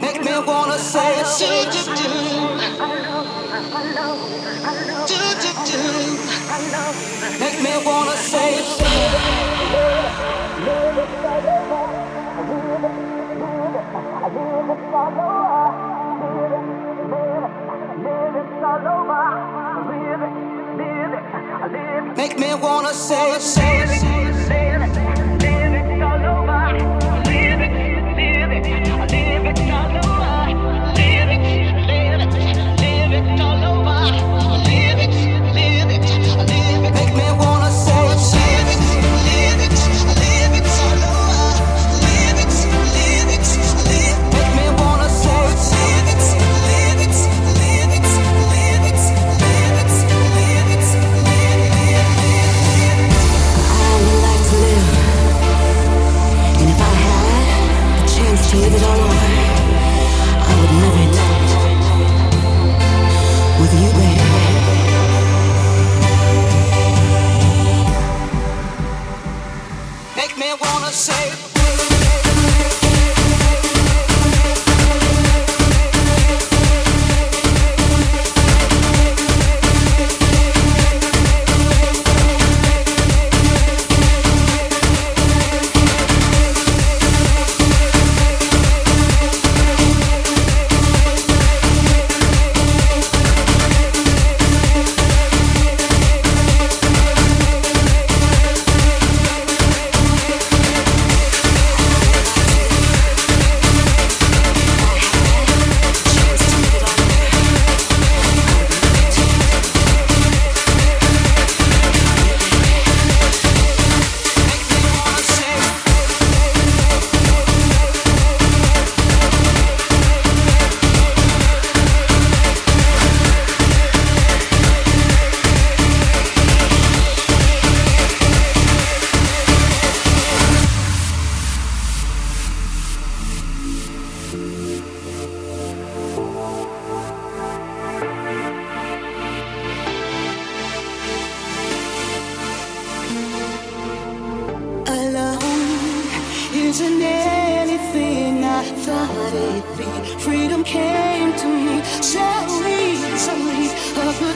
make me wanna say wanna say Make say All the times I turn away.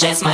Jazz, my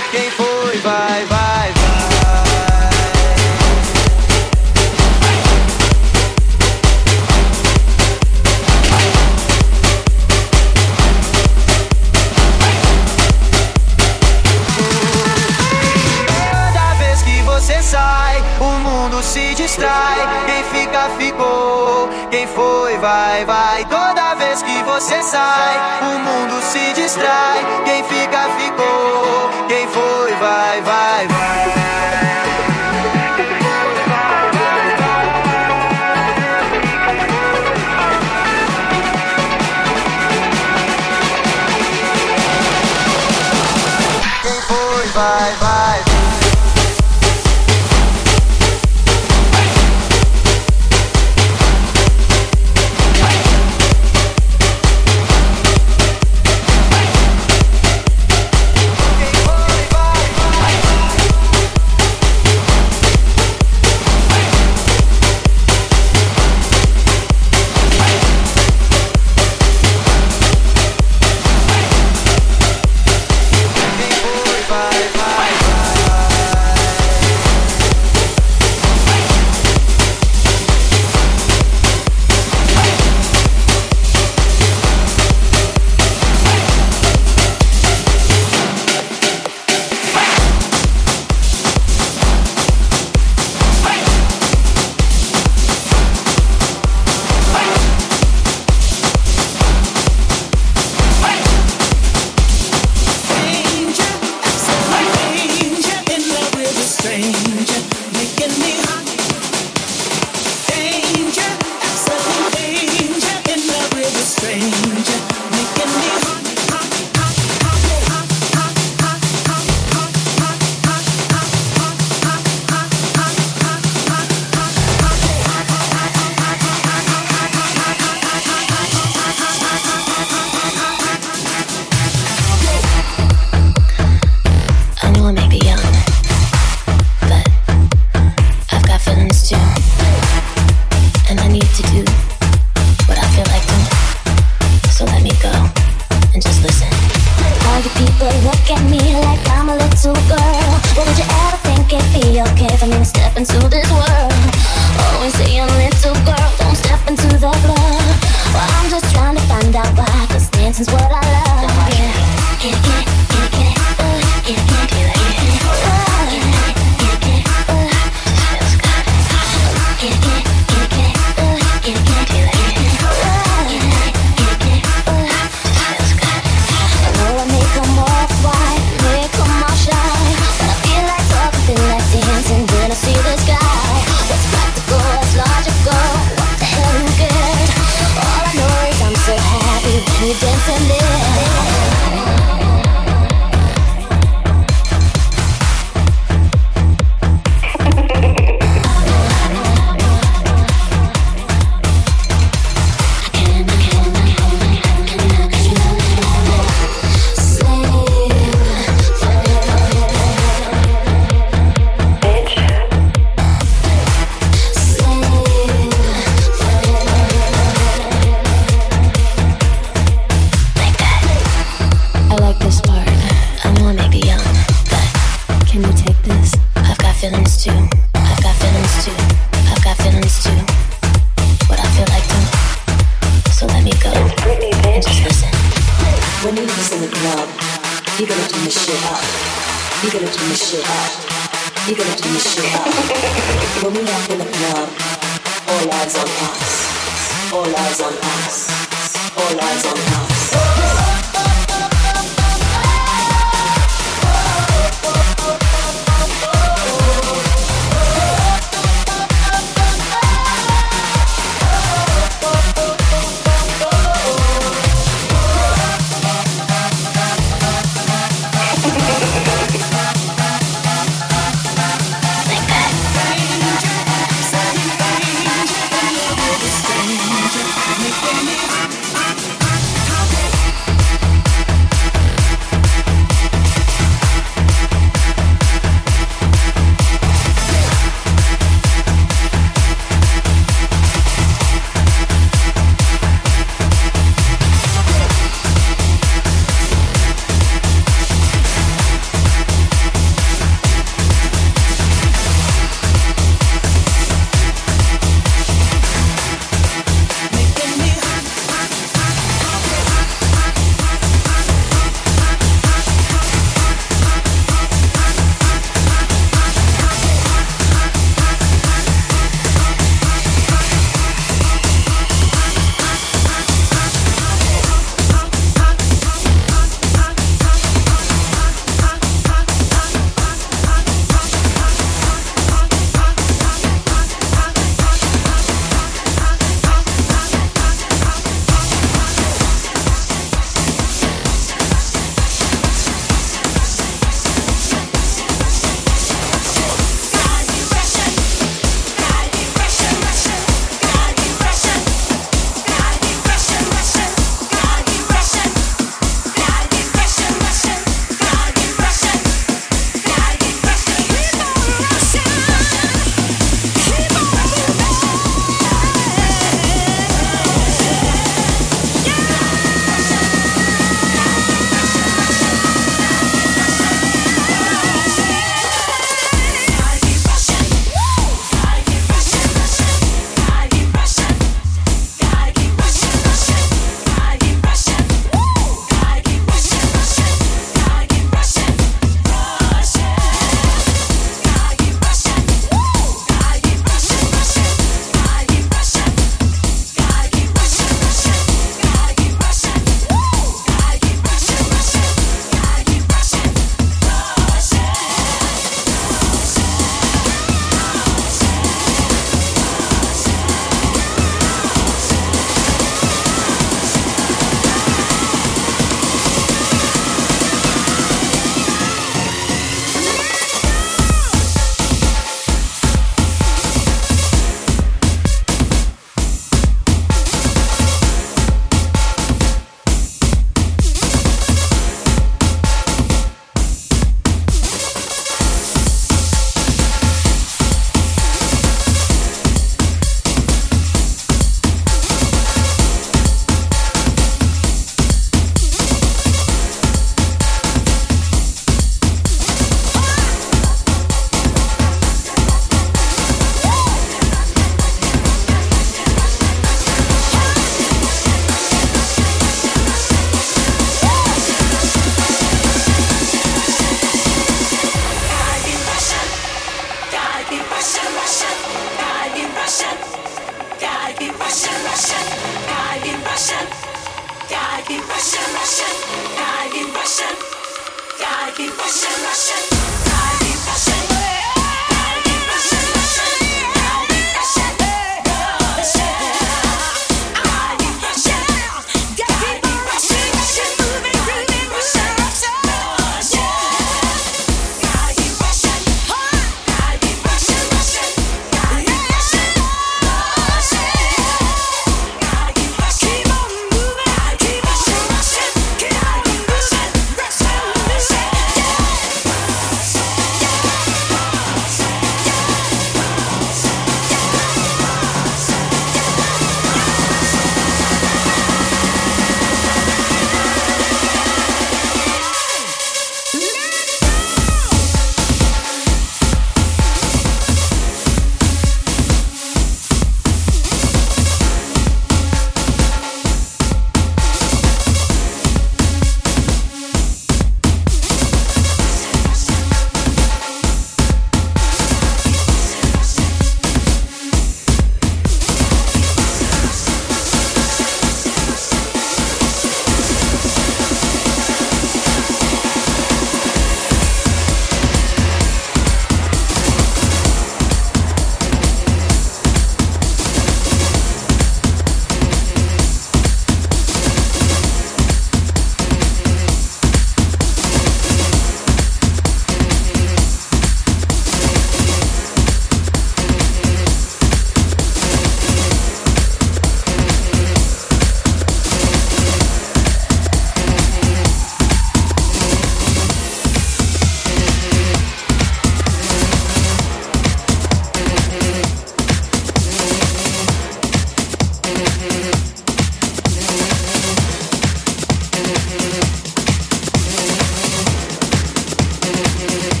Thank you.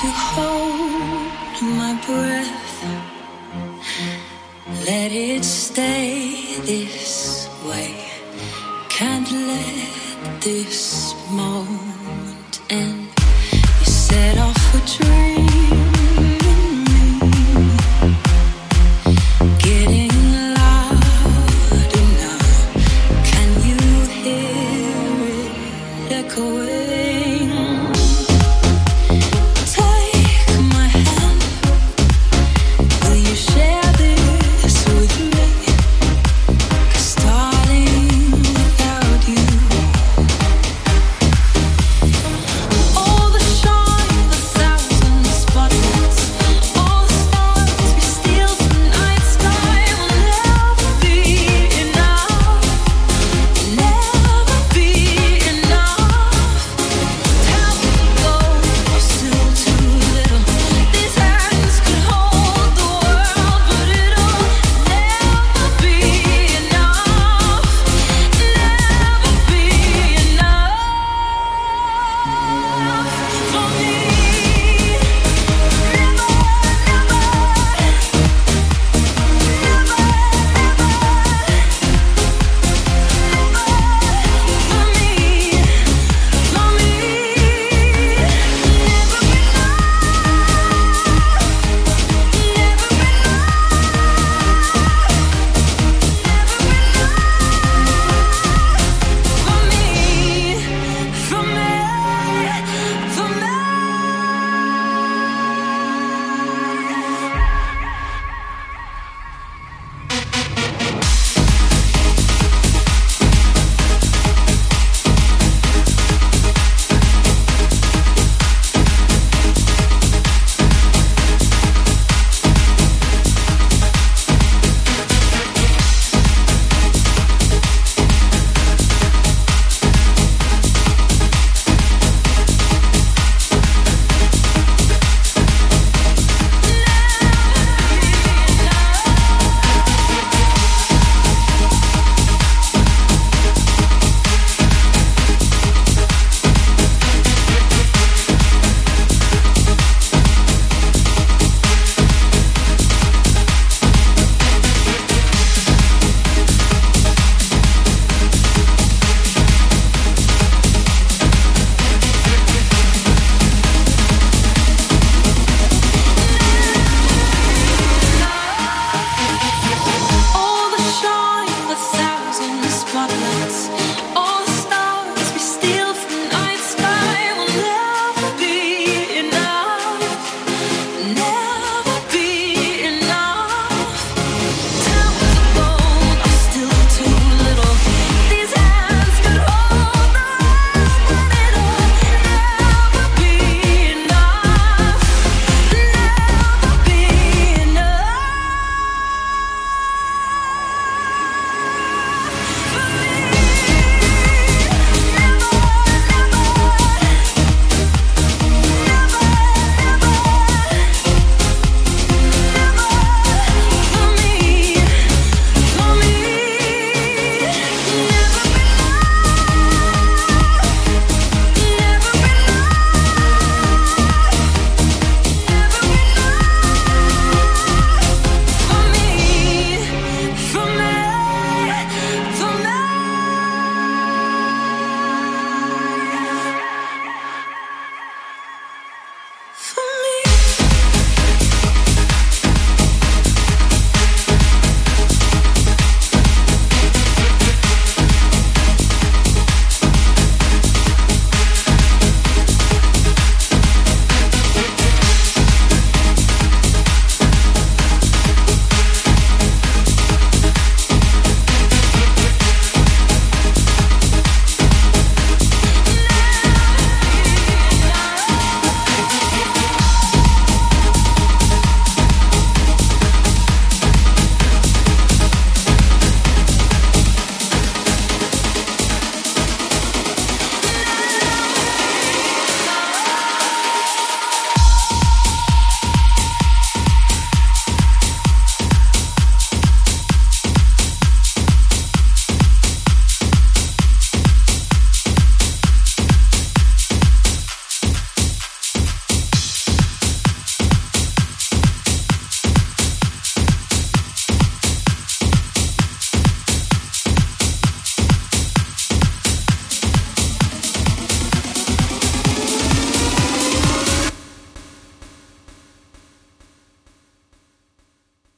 to hold my breath. Let it stay this way. Can't let this moment end. You set off a dream.